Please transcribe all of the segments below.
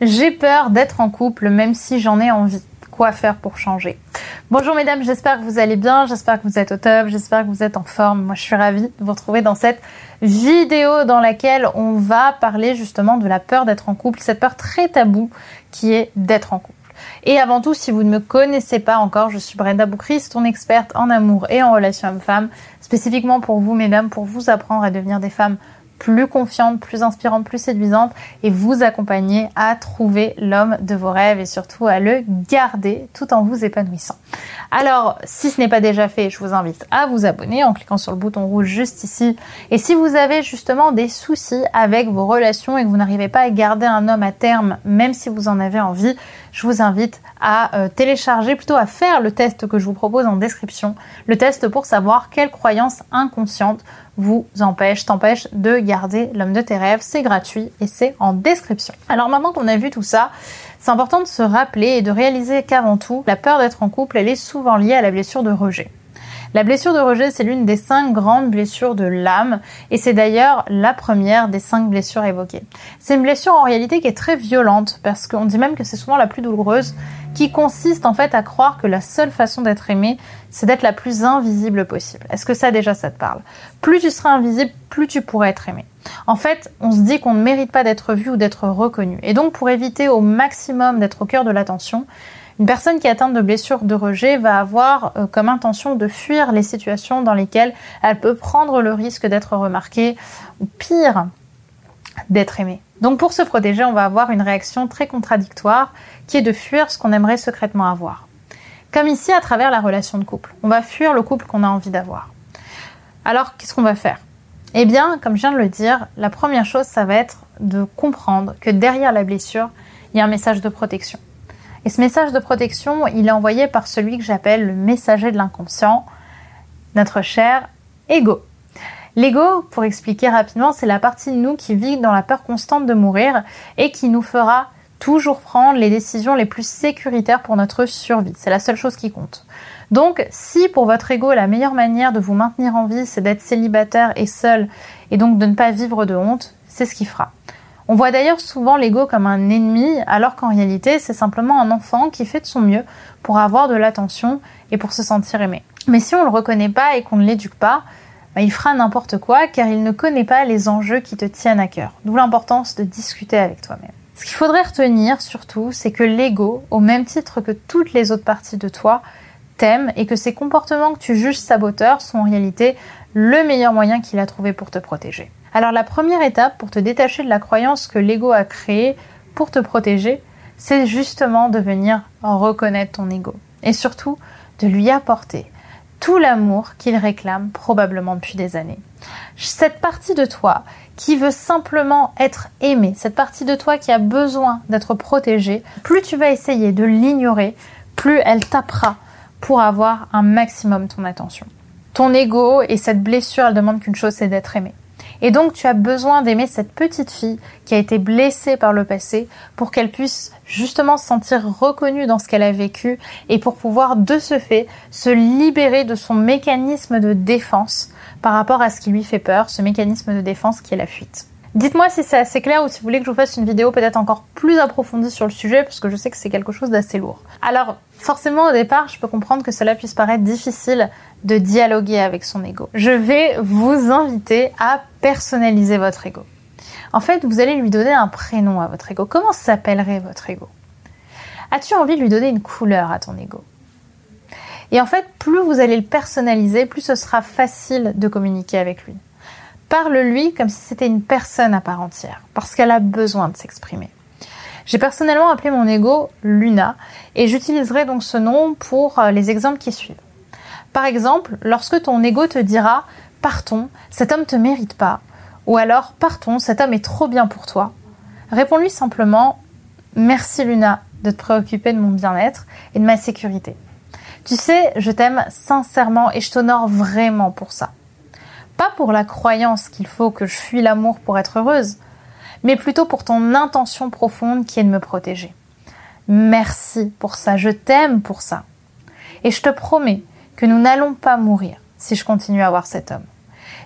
J'ai peur d'être en couple même si j'en ai envie. Quoi faire pour changer? Bonjour mesdames, j'espère que vous allez bien, j'espère que vous êtes au top, j'espère que vous êtes en forme. Moi je suis ravie de vous retrouver dans cette vidéo dans laquelle on va parler justement de la peur d'être en couple, cette peur très taboue qui est d'être en couple. Et avant tout, si vous ne me connaissez pas encore, je suis Brenda Boukris, ton experte en amour et en relations hommes-femmes, spécifiquement pour vous mesdames, pour vous apprendre à devenir des femmes plus confiante, plus inspirante, plus séduisante et vous accompagner à trouver l'homme de vos rêves et surtout à le garder tout en vous épanouissant. Alors, si ce n'est pas déjà fait, je vous invite à vous abonner en cliquant sur le bouton rouge juste ici. Et si vous avez justement des soucis avec vos relations et que vous n'arrivez pas à garder un homme à terme, même si vous en avez envie, je vous invite à euh, télécharger, plutôt à faire le test que je vous propose en description, le test pour savoir quelles croyances inconscientes vous empêchent, t'empêchent de garder l'homme de tes rêves. C'est gratuit et c'est en description. Alors maintenant qu'on a vu tout ça, c'est important de se rappeler et de réaliser qu'avant tout, la peur d'être en couple, elle est souvent liée à la blessure de rejet. La blessure de rejet, c'est l'une des cinq grandes blessures de l'âme et c'est d'ailleurs la première des cinq blessures évoquées. C'est une blessure en réalité qui est très violente parce qu'on dit même que c'est souvent la plus douloureuse qui consiste en fait à croire que la seule façon d'être aimé, c'est d'être la plus invisible possible. Est-ce que ça déjà ça te parle? Plus tu seras invisible, plus tu pourrais être aimé. En fait, on se dit qu'on ne mérite pas d'être vu ou d'être reconnu. Et donc pour éviter au maximum d'être au cœur de l'attention, une personne qui est atteinte de blessures de rejet va avoir euh, comme intention de fuir les situations dans lesquelles elle peut prendre le risque d'être remarquée ou pire, d'être aimée. Donc pour se protéger, on va avoir une réaction très contradictoire qui est de fuir ce qu'on aimerait secrètement avoir. Comme ici à travers la relation de couple. On va fuir le couple qu'on a envie d'avoir. Alors qu'est-ce qu'on va faire? Eh bien, comme je viens de le dire, la première chose, ça va être de comprendre que derrière la blessure, il y a un message de protection. Et ce message de protection, il est envoyé par celui que j'appelle le messager de l'inconscient, notre cher ego. L'ego, pour expliquer rapidement, c'est la partie de nous qui vit dans la peur constante de mourir et qui nous fera toujours prendre les décisions les plus sécuritaires pour notre survie. C'est la seule chose qui compte. Donc, si pour votre ego, la meilleure manière de vous maintenir en vie, c'est d'être célibataire et seul, et donc de ne pas vivre de honte, c'est ce qu'il fera. On voit d'ailleurs souvent l'ego comme un ennemi, alors qu'en réalité, c'est simplement un enfant qui fait de son mieux pour avoir de l'attention et pour se sentir aimé. Mais si on ne le reconnaît pas et qu'on ne l'éduque pas, bah, il fera n'importe quoi car il ne connaît pas les enjeux qui te tiennent à cœur. D'où l'importance de discuter avec toi-même. Ce qu'il faudrait retenir surtout, c'est que l'ego, au même titre que toutes les autres parties de toi, t'aime et que ces comportements que tu juges saboteurs sont en réalité le meilleur moyen qu'il a trouvé pour te protéger. Alors la première étape pour te détacher de la croyance que l'ego a créée pour te protéger, c'est justement de venir reconnaître ton ego et surtout de lui apporter tout l'amour qu'il réclame probablement depuis des années. Cette partie de toi qui veut simplement être aimée, cette partie de toi qui a besoin d'être protégée, plus tu vas essayer de l'ignorer, plus elle tapera pour avoir un maximum ton attention. Ton ego et cette blessure, elle demande qu'une chose, c'est d'être aimé. Et donc tu as besoin d'aimer cette petite fille qui a été blessée par le passé pour qu'elle puisse justement se sentir reconnue dans ce qu'elle a vécu et pour pouvoir de ce fait se libérer de son mécanisme de défense par rapport à ce qui lui fait peur, ce mécanisme de défense qui est la fuite. Dites-moi si c'est assez clair ou si vous voulez que je vous fasse une vidéo peut-être encore plus approfondie sur le sujet parce que je sais que c'est quelque chose d'assez lourd. Alors, forcément au départ, je peux comprendre que cela puisse paraître difficile de dialoguer avec son ego. Je vais vous inviter à personnaliser votre ego. En fait, vous allez lui donner un prénom à votre ego. Comment s'appellerait votre ego? As-tu envie de lui donner une couleur à ton ego? Et en fait, plus vous allez le personnaliser, plus ce sera facile de communiquer avec lui. Parle-lui comme si c'était une personne à part entière, parce qu'elle a besoin de s'exprimer. J'ai personnellement appelé mon ego Luna, et j'utiliserai donc ce nom pour euh, les exemples qui suivent. Par exemple, lorsque ton ego te dira Partons, cet homme te mérite pas, ou alors Partons, cet homme est trop bien pour toi, réponds-lui simplement Merci Luna de te préoccuper de mon bien-être et de ma sécurité. Tu sais, je t'aime sincèrement et je t'honore vraiment pour ça. Pas pour la croyance qu'il faut que je fuis l'amour pour être heureuse, mais plutôt pour ton intention profonde qui est de me protéger. Merci pour ça, je t'aime pour ça. Et je te promets que nous n'allons pas mourir si je continue à voir cet homme.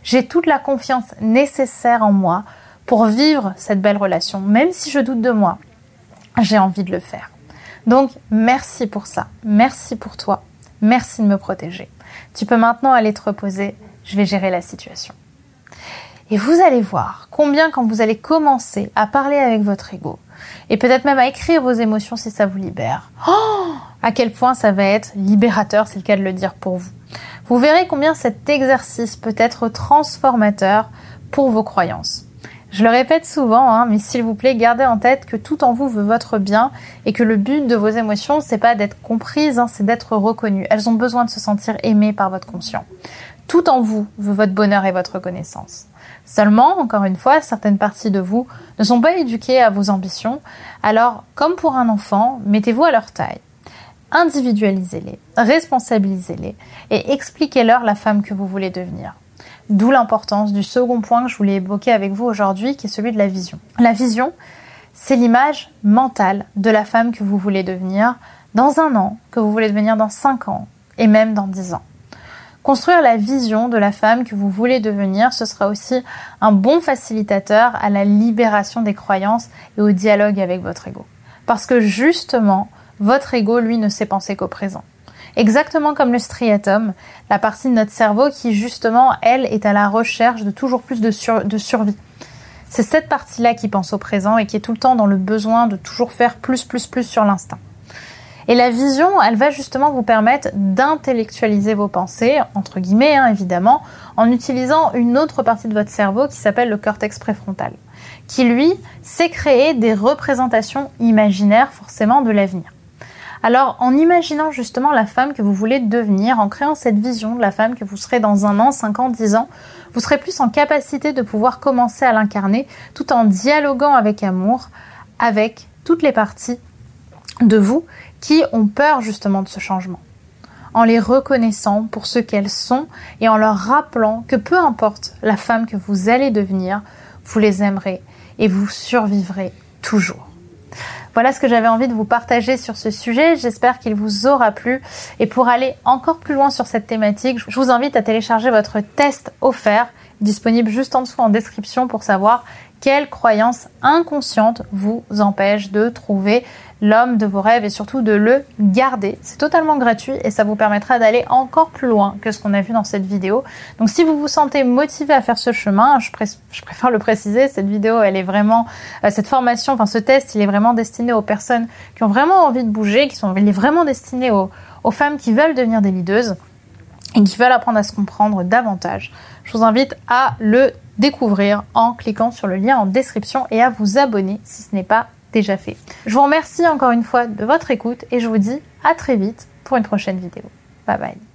J'ai toute la confiance nécessaire en moi pour vivre cette belle relation, même si je doute de moi, j'ai envie de le faire. Donc, merci pour ça. Merci pour toi. Merci de me protéger. Tu peux maintenant aller te reposer. Je vais gérer la situation. Et vous allez voir combien quand vous allez commencer à parler avec votre ego, et peut-être même à écrire vos émotions si ça vous libère, à quel point ça va être libérateur, c'est le cas de le dire pour vous. Vous verrez combien cet exercice peut être transformateur pour vos croyances. Je le répète souvent, hein, mais s'il vous plaît, gardez en tête que tout en vous veut votre bien et que le but de vos émotions, c'est pas d'être comprises, hein, c'est d'être reconnues. Elles ont besoin de se sentir aimées par votre conscient. Tout en vous veut votre bonheur et votre reconnaissance. Seulement, encore une fois, certaines parties de vous ne sont pas éduquées à vos ambitions. Alors, comme pour un enfant, mettez-vous à leur taille. Individualisez-les, responsabilisez-les et expliquez-leur la femme que vous voulez devenir. D'où l'importance du second point que je voulais évoquer avec vous aujourd'hui, qui est celui de la vision. La vision, c'est l'image mentale de la femme que vous voulez devenir dans un an, que vous voulez devenir dans cinq ans et même dans dix ans. Construire la vision de la femme que vous voulez devenir, ce sera aussi un bon facilitateur à la libération des croyances et au dialogue avec votre ego. Parce que justement, votre ego, lui, ne sait penser qu'au présent. Exactement comme le striatum, la partie de notre cerveau qui, justement, elle, est à la recherche de toujours plus de, survie. C'est cette partie-là qui pense au présent et qui est tout le temps dans le besoin de toujours faire plus, plus, plus sur l'instinct. Et la vision, elle va justement vous permettre d'intellectualiser vos pensées, entre guillemets hein, évidemment, en utilisant une autre partie de votre cerveau qui s'appelle le cortex préfrontal, qui lui sait créer des représentations imaginaires forcément de l'avenir. Alors, en imaginant justement la femme que vous voulez devenir, en créant cette vision de la femme que vous serez dans un an, cinq ans, dix ans, vous serez plus en capacité de pouvoir commencer à l'incarner tout en dialoguant avec amour avec toutes les parties de vous qui ont peur justement de ce changement. En les reconnaissant pour ce qu'elles sont et en leur rappelant que peu importe la femme que vous allez devenir, vous les aimerez et vous survivrez toujours. Voilà ce que j'avais envie de vous partager sur ce sujet. J'espère qu'il vous aura plu. Et pour aller encore plus loin sur cette thématique, je vous invite à télécharger votre test offert, disponible juste en dessous en description pour savoir quelles croyances inconscientes vous empêchent de trouver l'homme de vos rêves et surtout de le garder. C'est totalement gratuit et ça vous permettra d'aller encore plus loin que ce qu'on a vu dans cette vidéo. Donc si vous vous sentez motivé à faire ce chemin, je, préfère le préciser, cette vidéo, elle est vraiment, euh, cette formation, enfin ce test, il est vraiment destiné aux personnes qui ont vraiment envie de bouger, qui sont, il est vraiment destiné aux, aux femmes qui veulent devenir des leaders et qui veulent apprendre à se comprendre davantage. Je vous invite à le découvrir en cliquant sur le lien en description et à vous abonner si ce n'est pas déjà fait. Je vous remercie encore une fois de votre écoute et je vous dis à très vite pour une prochaine vidéo. Bye bye.